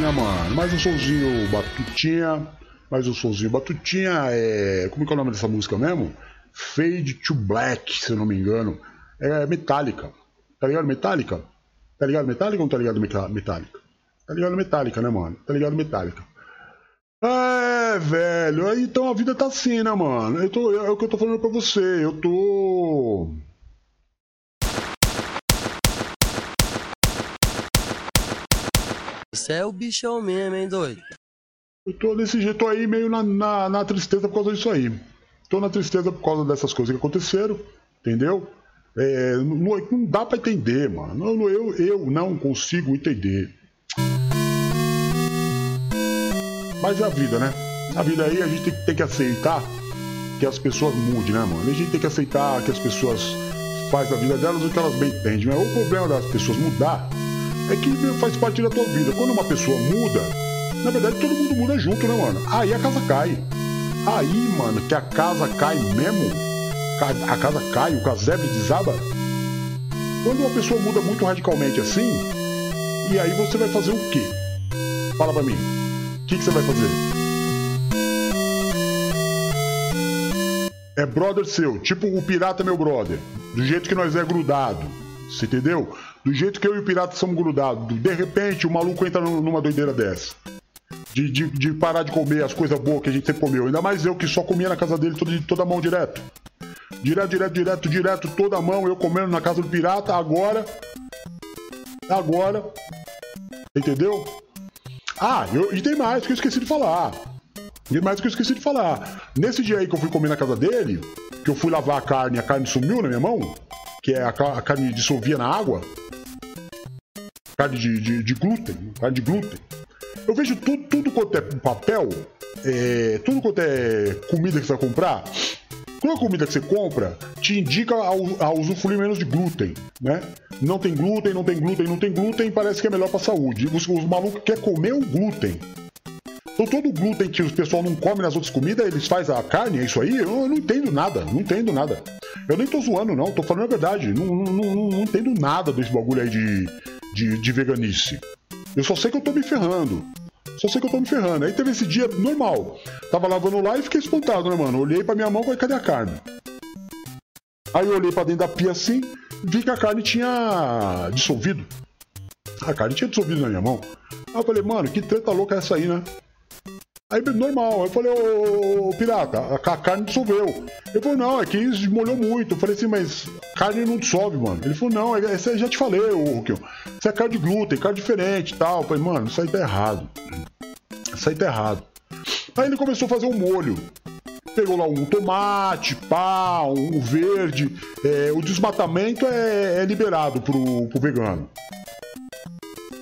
Né, mano? Mais um solzinho Batutinha. Mais um solzinho Batutinha. É... Como que é o nome dessa música mesmo? Fade to Black, se eu não me engano. É Metallica. Tá ligado? Metallica? Tá ligado Metallica ou não tá ligado Metallica? Tá ligado Metallica, né, mano? Tá ligado Metallica. É, velho. Então a vida tá assim, né, mano? Eu tô, é o que eu tô falando pra você. Eu tô. Você é o bichão mesmo, hein, doido? Eu tô desse jeito aí, meio na, na, na, tristeza por causa disso aí. Tô na tristeza por causa dessas coisas que aconteceram, entendeu? É, não, não, dá pra entender, mano. Eu, eu não consigo entender. Mas é a vida, né? A vida aí a gente tem, tem que aceitar que as pessoas mudem, né, mano? A gente tem que aceitar que as pessoas fazem a vida delas o que elas bem entendem. Mas o problema das pessoas mudar é que faz parte da tua vida. Quando uma pessoa muda, na verdade todo mundo muda junto, né, mano? Aí a casa cai. Aí, mano, que a casa cai mesmo, a casa cai, o casebre desaba. Quando uma pessoa muda muito radicalmente assim, e aí você vai fazer o quê? Fala pra mim. O que, que você vai fazer? É brother seu, tipo o pirata meu brother. Do jeito que nós é grudado. Você entendeu? Do jeito que eu e o pirata somos grudados. De repente o maluco entra numa doideira dessa. De, de, de parar de comer as coisas boas que a gente sempre comeu. Ainda mais eu que só comia na casa dele toda, toda mão direto. Direto, direto, direto, direto, toda mão, eu comendo na casa do pirata. Agora. Agora. Entendeu? Ah, eu, e tem mais que eu esqueci de falar. Tem mais que eu esqueci de falar. Nesse dia aí que eu fui comer na casa dele, que eu fui lavar a carne a carne sumiu na minha mão, que é a, a carne dissolvia na água, carne de, de, de, glúten, carne de glúten. Eu vejo tudo, tudo quanto é papel, é, tudo quanto é comida que você vai comprar, toda comida que você compra te indica a, usufruir menos de glúten, né? Não tem glúten, não tem glúten, não tem glúten, parece que é melhor pra saúde. Os, os malucos querem comer o glúten. Então todo o glúten que o pessoal não come nas outras comidas, eles fazem a carne, é isso aí? Eu, eu, não entendo nada, não entendo nada. Eu nem tô zoando, não, tô falando a verdade. Não, não, não, não entendo nada desse bagulho aí de, de, de veganice. Eu só sei que eu tô me ferrando. Só sei que eu tô me ferrando. Aí teve esse dia normal. Tava lavando lá e fiquei espantado, né, mano? Olhei pra minha mão e cadê a carne? Aí eu olhei pra dentro da pia assim, vi que a carne tinha dissolvido. A carne tinha dissolvido na minha mão. Aí eu falei, mano, que treta louca é essa aí, né? Aí, normal. Eu falei, ô, pirata, a, carne dissolveu. Ele falou, não, é que isso molhou muito. Eu falei assim, mas carne não dissolve, mano. Ele falou, não, é, essa já te falei, ô, Rukion. Isso é carne de glúten, carne diferente e tal. Eu falei, mano, isso aí tá errado. Isso aí tá errado. Aí ele começou a fazer um molho. Pegou lá um tomate, pá, um verde. É, o desmatamento é, é liberado pro, pro vegano.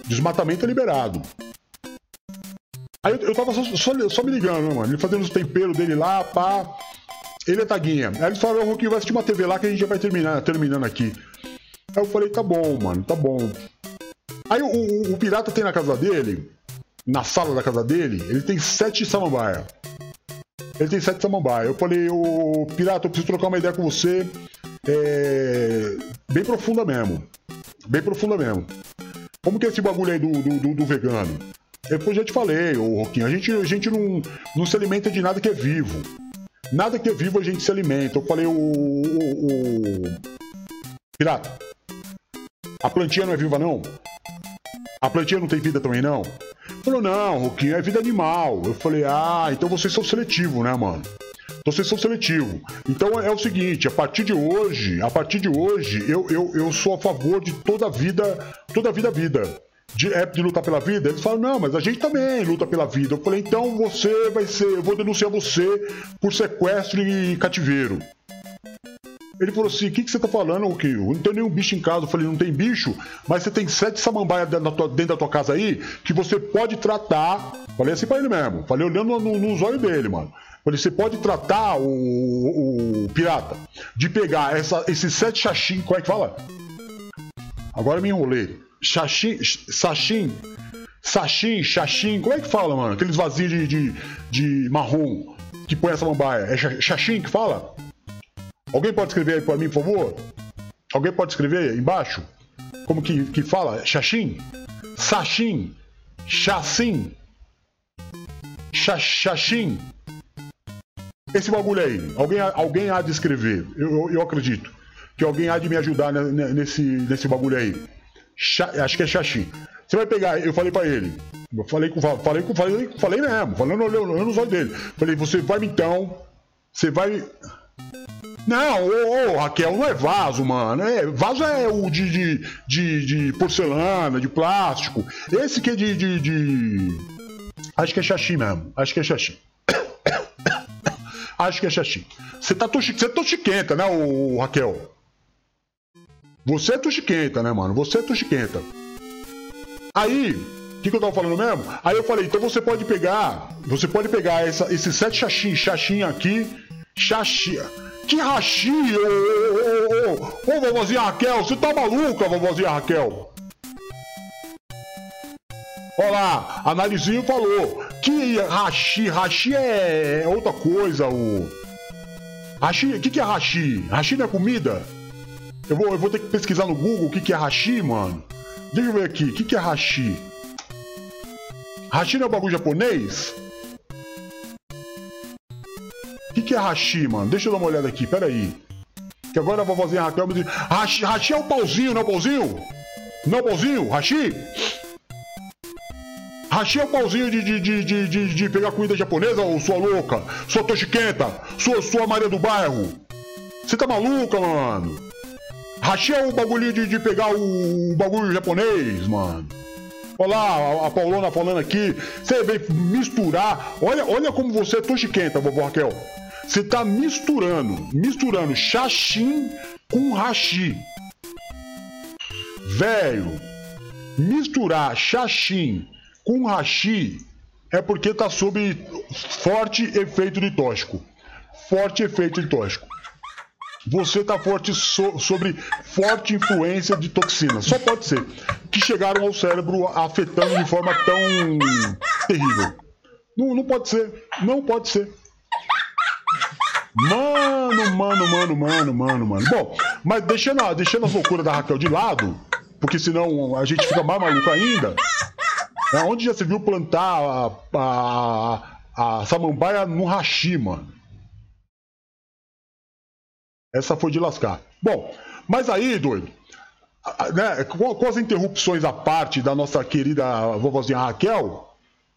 Desmatamento é liberado. Aí eu, tava só, só, só, me ligando, né, mano? Ele fazendo os temperos dele lá, pá. Ele é taguinha. Aí ele falou, Roquinho, vai assistir uma TV lá que a gente já vai terminar, terminando aqui. Aí eu falei, tá bom, mano, tá bom. Aí o, o, o pirata tem na casa dele, na sala da casa dele, ele tem sete samambaia. Ele tem sete samambaia. Eu falei, ô pirata, eu preciso trocar uma ideia com você. É... Bem profunda mesmo. Bem profunda mesmo. Como que é esse bagulho aí do, do, do, do vegano? Eu já te falei, ô Roquinho, a gente, a gente não, não se alimenta de nada que é vivo. Nada que é vivo a gente se alimenta. Eu falei, o, o, o... Pirata, a plantinha não é viva não? A plantinha não tem vida também não? Falou, não, Roquinho, é vida animal. Eu falei, ah, então vocês são seletivos, né, mano? Então vocês são seletivos. Então é o seguinte, a partir de hoje, a partir de hoje, eu, eu, eu sou a favor de toda vida, toda vida vida de, é de lutar pela vida? Eles falam, não, mas a gente também luta pela vida. Eu falei, então você vai ser, eu vou denunciar você por sequestro e cativeiro. Ele falou assim: o que, que você tá falando, que? Não tem nenhum bicho em casa. Eu falei: não tem bicho, mas você tem sete samambaias dentro, dentro da tua casa aí que você pode tratar. Falei assim pra ele mesmo. Falei olhando no, nos olhos dele, mano. Falei: você pode tratar o, o, o pirata de pegar essa, esses sete xaxim. Como é que fala? Agora me enrolei. Xaxim, sachim, sachim, xaxim, como é que fala, mano? Aqueles vazios de, de, de marrom que põe essa mambaia. É xaxim que fala? Alguém pode escrever aí pra mim, por favor? Alguém pode escrever aí embaixo? Como que, que fala? Xaxim? Sachim? Cha- Xaxim. Esse bagulho aí, alguém, alguém há de escrever, eu, eu, eu acredito. Que alguém há de me ajudar ne- ne- nesse, nesse bagulho aí. Acho que é Xaxim. Você vai pegar, eu falei pra ele. Eu falei com falei com falei, falei mesmo, falando olhando nos olhos dele. Falei, você vai então. Você vai. Não, ô, ô, Raquel, não é vaso, mano. É, vaso é o de, de, de, de porcelana, de plástico. Esse que é de, de, de- Acho que é xaxim mesmo. Acho que é xaxim. Acho que é xaxim. Você tá toxi... Você é toxiquenta, né, ô, Raquel? Você é toxiquenta, né, mano? Você é toxiquenta. Aí, o que, que eu tava falando mesmo? Aí eu falei, então você pode pegar. Você pode pegar essa, esses sete xaxim, xaxim aqui. Xaxim. Que rachi, ô, ô, ô, ô, ô, vovozinha Raquel, você tá maluca, vovozinha Raquel? Olha lá, a falou que hashi, hashi é outra coisa, o. Hashi, o que, que é hashi? Hashi não é comida? Eu vou, eu vou ter que pesquisar no Google o que, que é hashi, mano. Deixa eu ver aqui, o que, que é hashi? Hashi não é um bagulho japonês? O que, que é hashi, mano? Deixa eu dar uma olhada aqui, peraí. Que agora a vovozinha Raquel me diz. Hashi, hashi é o pauzinho, não é o pauzinho? Não é o pauzinho? Hashi? Hashi é o pauzinho de, de, de, de, de, de pegar comida japonesa, ô sua louca? Sua toxiquenta? Sua, sua Maria do Bairro? Você tá maluca, mano? É o bagulho de, de pegar o bagulho japonês, mano. Olha lá, a, Paulona falando aqui. Você vem misturar. Olha, olha como você é toxiquenta, vovó Raquel. Você tá misturando, misturando xaxim com hashi. Velho, misturar xaxim com hashi é porque tá sob forte efeito de tóxico. Forte efeito de tóxico. Você tá forte so- sobre forte influência de toxinas. Só pode ser. Que chegaram ao cérebro afetando de forma tão terrível. Não, não pode ser. Não pode ser. Mano, mano, mano, mano, mano, mano. Bom, mas deixando, a- deixando as loucuras da Raquel de lado, porque senão a gente fica mais maluco ainda. É onde já se viu plantar a, a, a samambaia no hashi, mano. Essa foi de lascar. Bom, mas aí, doido, né, com, com as interrupções à parte da nossa querida vovozinha Raquel,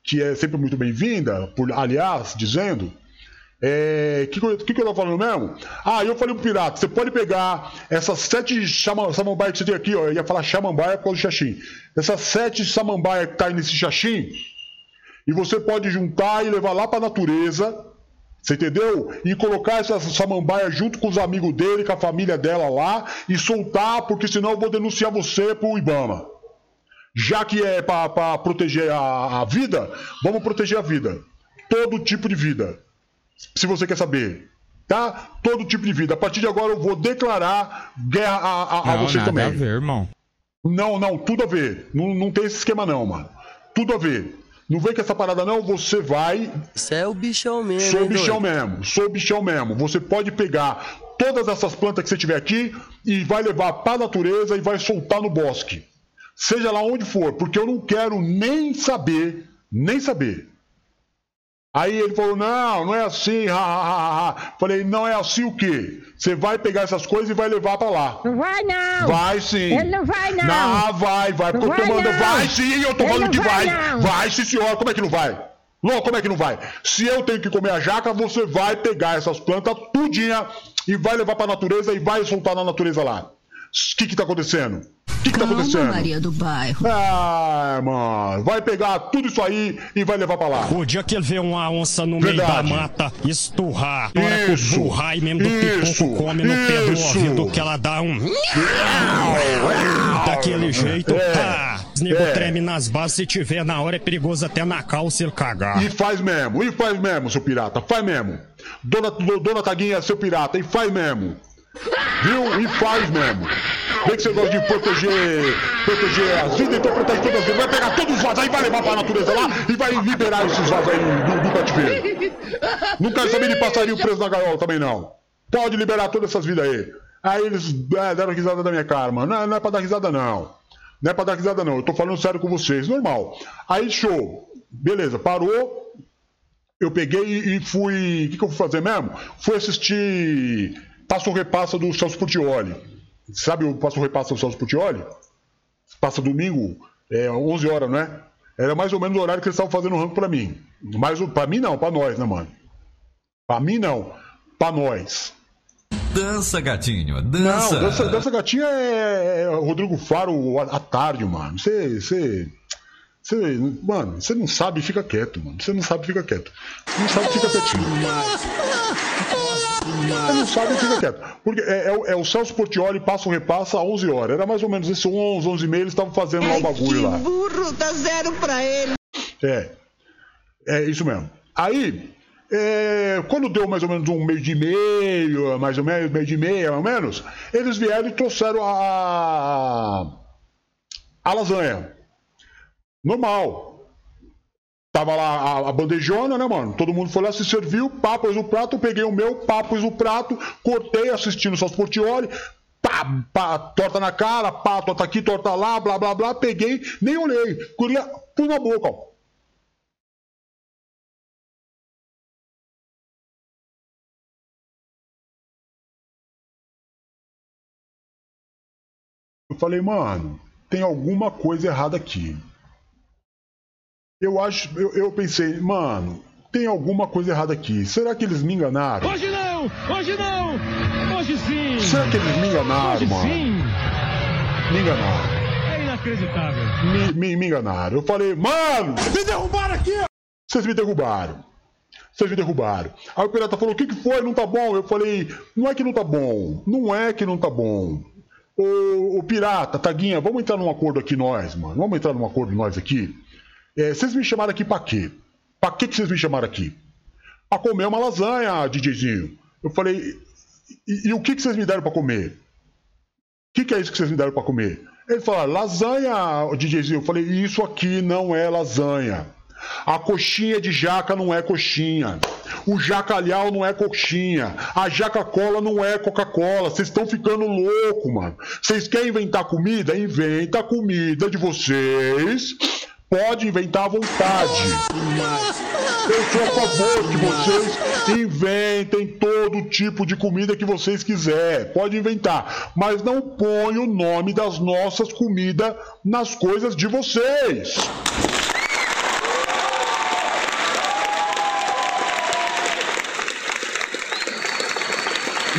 que é sempre muito bem-vinda, por aliás, dizendo. É, que, que, que, eu tô falando mesmo? Ah, eu falei pro pirata, você pode pegar essas sete chama, samambaia que você tem aqui, ó. Eu ia falar chamambaia por causa do xaxim. Essas sete samambaia que tá aí nesse xaxim, e você pode juntar e levar lá pra natureza, você entendeu? E colocar essa samambaia junto com os amigos dele, com a família dela lá, e soltar, porque senão eu vou denunciar você pro Ibama. Já que é pra, pra proteger a, a vida, vamos proteger a vida. Todo tipo de vida se você quer saber. Tá? Todo tipo de vida. A partir de agora eu vou declarar guerra a, a, a Não, vocês nada também. a ver, irmão. Não, não, tudo a ver. Não, não tem esse esquema não, mano. Tudo a ver. Não vem com essa parada não, você vai. Você é o bichão mesmo, Sou hein, bichão doido? mesmo, sou bichão mesmo. Você pode pegar todas essas plantas que você tiver aqui e vai levar pra natureza e vai soltar no bosque. Seja lá onde for, porque eu não quero nem saber, nem saber. Aí ele falou: não, não é assim, ha, ha, ha. Falei: não é assim o quê? Você vai pegar essas coisas e vai levar pra lá. Não vai não! Vai sim. Ele não vai não! Não, vai, vai, porque Não eu tô vai, mandando. não. Vai sim, eu tô Ele falando que vai, vai. Vai sim, senhora, como é que não vai? Lô, como é que não vai? Se eu tenho que comer a jaca, você vai pegar essas plantas tudinha e vai levar pra natureza e vai soltar na natureza lá. O que que tá acontecendo? O que que tá acontecendo? Maria do Bairro. Ah, mano, vai pegar tudo isso aí e vai levar pra lá. O dia que ele vê uma onça no meio Verdade. da mata esturrar, que o Isso. burrai mesmo do Isso. pipoco come no pé do Isso. ouvido que ela dá um... Daquele jeito, É. pá! Os nego É. treme nas bases, se tiver na hora é perigoso até na calça ele cagar. E faz mesmo, e faz mesmo, seu pirata, faz mesmo. Dona, do- dona Taguinha, seu pirata, e faz mesmo. Viu? E faz mesmo. Vê que você gosta de proteger, proteger as vidas, então protege todas as vidas. Vai pegar todos os vasos aí, vai levar pra natureza lá e vai liberar esses vasos aí do, do cativeiro. Não quero saber de passarinho preso na gaiola também, não. Pode liberar todas essas vidas aí. Aí eles é, deram risada da minha cara, mano. Não, não é pra dar risada, não. Não é pra dar risada, não. Eu tô falando sério com vocês. Normal. Aí, show. Beleza, parou. Eu peguei e fui. O que, que eu fui fazer mesmo? Fui assistir Passo Repassa do Celso Portioli. Sabe o Passo Repassa do Celso Portioli? Passa domingo, é 11 horas, não é? Era mais ou menos o horário que eles estavam fazendo o ranking pra mim. Mas o- pra mim não, pra nós, né, mano? Pra mim não, pra nós. Dança, gatinho, Não, dança. dança, dança gatinha é, é Rodrigo Faro à, à tarde, mano. Você. Você. Você, mano, você não sabe, fica quieto, mano. Você não sabe, fica quieto. Não sabe, fica quietinho. Você não sabe, fica quieto. Porque é, é o- é o Celso Portioli passa ou repassa a 11 horas. Era mais ou menos esse 11, 11 e meia, eles estavam fazendo lá o bagulho lá. burro, dá zero pra ele. É. É isso mesmo. Aí, é, quando deu mais ou menos um mês de meio, mais ou menos, meio de meia, mais ou menos, eles vieram e trouxeram a. a lasanha. Normal. Tava lá a, a bandejona, né, mano? Todo mundo foi lá, se serviu, pá, pôs o prato, peguei o meu, pá, pôs o prato, cortei assistindo só os pá, pá, torta na cara, pá, torta aqui, torta lá, blá, blá, blá, peguei, nem olhei, queria, pus na boca, ó. Eu falei, mano, tem alguma coisa errada aqui. Eu acho, eu, eu pensei, mano, tem alguma coisa errada aqui. Será que eles me enganaram? Hoje não! Hoje não! Hoje sim! Será que eles me enganaram, Hoje mano? sim! Me enganaram. É inacreditável! Me, me, me enganaram. Eu falei, mano, Me derrubaram aqui! vocês me derrubaram. Vocês me derrubaram. Aí o pirata falou: o que, que foi? Não tá bom. Eu falei: não é que não tá bom. Não é que não tá bom. Ô, ô pirata, Taguinha, vamos entrar num acordo aqui nós, mano. Vamos entrar num acordo nós aqui. É, vocês me chamaram aqui pra quê? Pra que, que vocês me chamaram aqui? Pra comer uma lasanha, DJzinho. Eu falei: e, e o que, que vocês me deram pra comer? O que, que é isso que vocês me deram pra comer? Ele falou, lasanha, DJzinho. Eu falei, isso aqui não é lasanha. A coxinha de jaca não é coxinha. O jacalhau não é coxinha. A jaca-cola não é Coca-Cola. Vocês estão ficando louco, mano. Vocês querem inventar comida? Inventa a comida de vocês. Pode inventar à vontade. Eu sou a favor que vocês inventem todo tipo de comida que vocês quiserem. Pode inventar. Mas não põe o nome das nossas comidas nas coisas de vocês.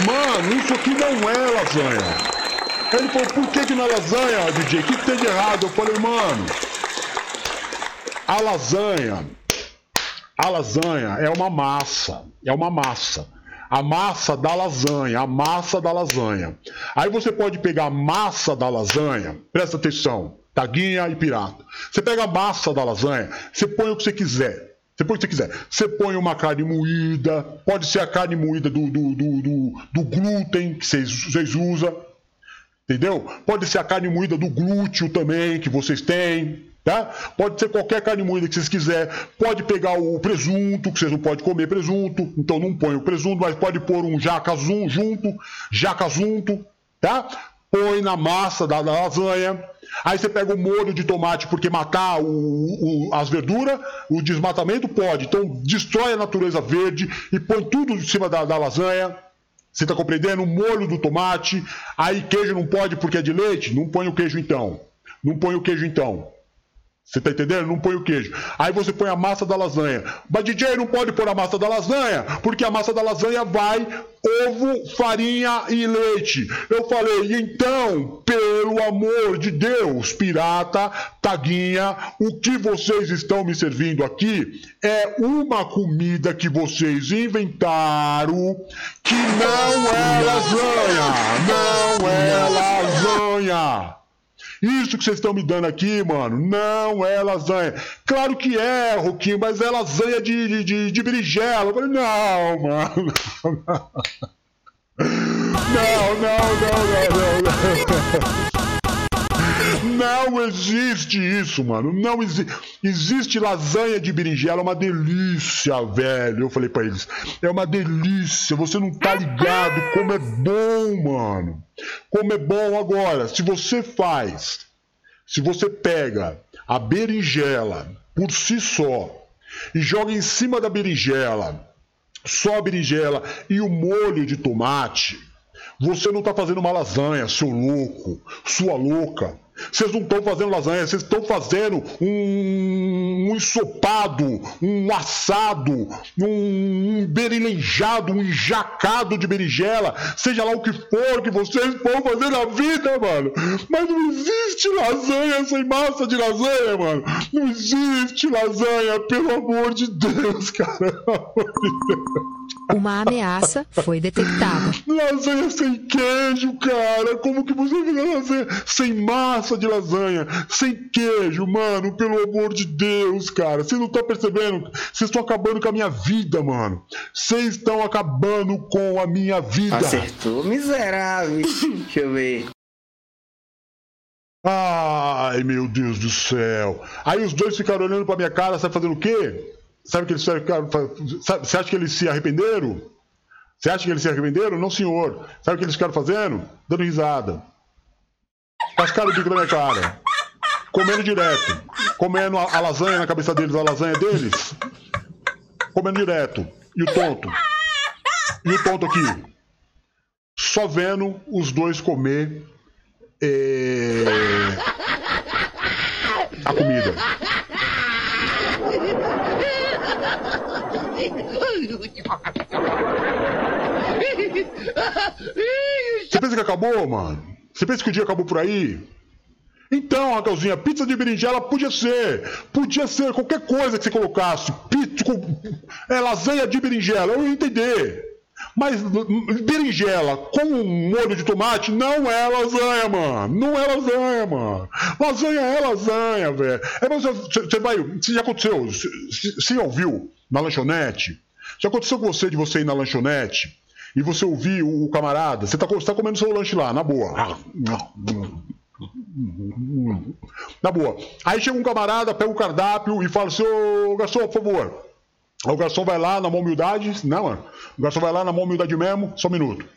Mano, isso aqui não é lasanha. Ele falou, por que, que não é lasanha, DJ? O que, que tem de errado? Eu falei, mano, a lasanha, a lasanha é uma massa, é uma massa. A massa da lasanha, a massa da lasanha. Aí você pode pegar a massa da lasanha, presta atenção, taguinha e pirata. Você pega a massa da lasanha, você põe o que você quiser. Você põe o que você quiser. Você põe uma carne moída, pode ser a carne moída do, do, do, do, do glúten que vocês, vocês usam. Entendeu? Pode ser a carne moída do glúteo também, que vocês têm. Tá? Pode ser qualquer carne moída que vocês quiserem. Pode pegar o presunto, que vocês não podem comer presunto. Então não põe o presunto, mas pode pôr um jacazum junto, jacazunto, tá? Põe na massa da, da lasanha. Aí você pega o molho de tomate, porque matar o, o- as verduras, o desmatamento pode. Então destrói a natureza verde e põe tudo em cima da, da lasanha. Você tá compreendendo? O molho do tomate. Aí queijo não pode porque é de leite? Não põe o queijo então. Não põe o queijo então. Você tá entendendo? Não põe o queijo. Aí você põe a massa da lasanha. Mas DJ não pode pôr a massa da lasanha, porque a massa da lasanha vai ovo, farinha e leite. Eu falei, então, pelo amor de Deus, pirata, taguinha, o que vocês estão me servindo aqui é uma comida que vocês inventaram que não é lasanha. Não é lasanha. Isso que vocês estão me dando aqui, mano, não é lasanha. Claro que é, Roquinho, mas é lasanha de, de, de, de. Eu falei, não, mano. Não, não, não, não, não. Não, não existe isso, mano. Não existe. Existe lasanha de berinjela, é uma delícia, velho. Eu falei pra eles, é uma delícia. Você não tá ligado como é bom, mano. Como é bom agora. Se você faz Se você pega a berinjela por si só e joga em cima da berinjela só a berinjela e o molho de tomate, você não está fazendo uma lasanha, seu louco, sua louca. Vocês não estão fazendo lasanha, vocês estão fazendo um, um ensopado, um assado, um, um berinjado, um enjacado de berinjela, seja lá o que for que vocês vão fazer na vida, mano. Mas não existe lasanha sem massa de lasanha, mano. Não existe lasanha, pelo amor de Deus, cara. Uma ameaça foi detectada. Lasanha sem queijo, cara. Como que você faz lasanha sem massa de lasanha, sem queijo, mano? Pelo amor de Deus, cara. Vocês não estão percebendo? Vocês estão acabando com a minha vida, mano. Vocês estão acabando com a minha vida. Acertou, miserável. Deixa eu ver. Ai, meu Deus do céu. Aí os dois ficaram olhando pra minha cara, sabe fazendo o quê? Sabe que eles ficaram. Sabe, você acha que eles se arrependeram? Você acha que eles se arrependeram? Não, senhor. Sabe o que eles ficaram fazendo? Dando risada. Cascaram o bico da minha cara. Comendo direto. Comendo a, a lasanha na cabeça deles, a lasanha deles. Comendo direto. E o tonto? E o tonto aqui? Só vendo os dois comer é... a comida. Você pensa que acabou, mano? Você pensa que o dia acabou por aí? Então, Raquelzinha, pizza de berinjela podia ser. Podia ser qualquer coisa que você colocasse. Pizza com... É lasanha de berinjela, eu ia entender. Mas berinjela com molho de tomate não é lasanha, mano. Não é lasanha, mano. Lasanha é lasanha, velho. É, você, você vai. Se já aconteceu, você já ouviu na lanchonete? Já aconteceu com você de você ir na lanchonete e você ouvir o camarada? Você tá, você tá comendo seu lanche lá, na boa. Na boa. Aí chega um camarada, pega o cardápio e fala assim: Ô garçom, por favor. O garçom vai lá na mão humildade. Não, mano. O garçom vai lá na mão humildade mesmo. Só um minuto.